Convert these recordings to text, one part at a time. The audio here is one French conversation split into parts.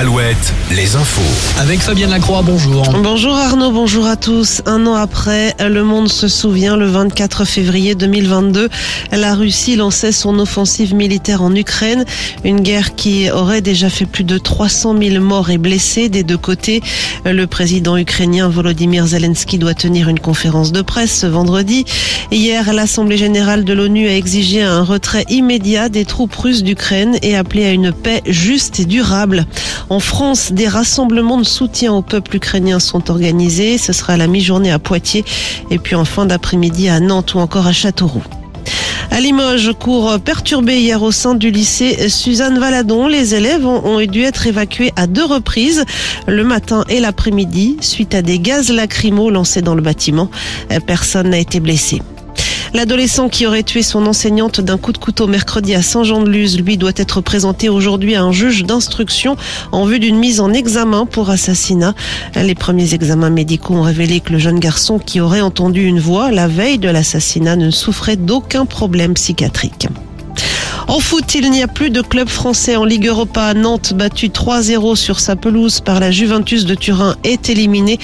Alouette, les infos. Avec Fabienne Lacroix, bonjour. Bonjour Arnaud, bonjour à tous. Un an après, le monde se souvient, le 24 février 2022, la Russie lançait son offensive militaire en Ukraine, une guerre qui aurait déjà fait plus de 300 000 morts et blessés des deux côtés. Le président ukrainien Volodymyr Zelensky doit tenir une conférence de presse ce vendredi. Hier, l'Assemblée générale de l'ONU a exigé un retrait immédiat des troupes russes d'Ukraine et appelé à une paix juste et durable. En France, des rassemblements de soutien au peuple ukrainien sont organisés. Ce sera à la mi-journée à Poitiers et puis en fin d'après-midi à Nantes ou encore à Châteauroux. À Limoges, cours perturbé hier au sein du lycée Suzanne Valadon. Les élèves ont dû être évacués à deux reprises, le matin et l'après-midi, suite à des gaz lacrymaux lancés dans le bâtiment. Personne n'a été blessé. L'adolescent qui aurait tué son enseignante d'un coup de couteau mercredi à Saint-Jean-de-Luz, lui, doit être présenté aujourd'hui à un juge d'instruction en vue d'une mise en examen pour assassinat. Les premiers examens médicaux ont révélé que le jeune garçon qui aurait entendu une voix la veille de l'assassinat ne souffrait d'aucun problème psychiatrique. En foot, il n'y a plus de club français en Ligue Europa. Nantes, battu 3-0 sur sa pelouse par la Juventus de Turin, est éliminé,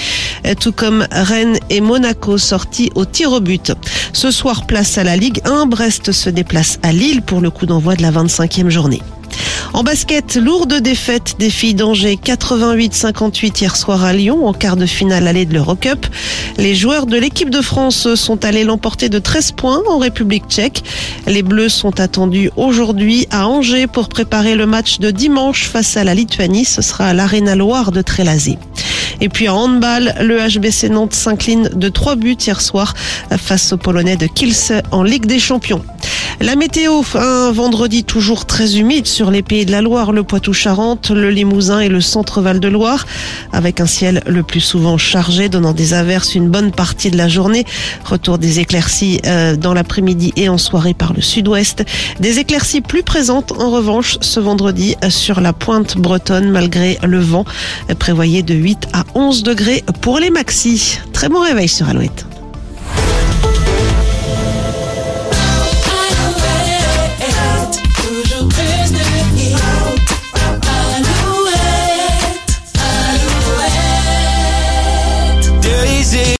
tout comme Rennes et Monaco sortis au tir au but. Ce soir, place à la Ligue 1. Brest se déplace à Lille pour le coup d'envoi de la 25e journée. En basket, lourde défaite des filles d'Angers 88-58 hier soir à Lyon en quart de finale allée de l'Eurocup. Les joueurs de l'équipe de France sont allés l'emporter de 13 points en République tchèque. Les Bleus sont attendus aujourd'hui à Angers pour préparer le match de dimanche face à la Lituanie. Ce sera à l'Arena Loire de Trélazé. Et puis en handball, le HBC Nantes s'incline de 3 buts hier soir face aux Polonais de Kielce en Ligue des Champions. La météo, un vendredi toujours très humide sur les pays de la Loire, le Poitou-Charentes, le Limousin et le centre-Val de Loire, avec un ciel le plus souvent chargé, donnant des averses une bonne partie de la journée. Retour des éclaircies euh, dans l'après-midi et en soirée par le sud-ouest. Des éclaircies plus présentes en revanche ce vendredi sur la pointe bretonne malgré le vent prévoyé de 8 à 11 degrés pour les maxis. Très bon réveil sur Alouette.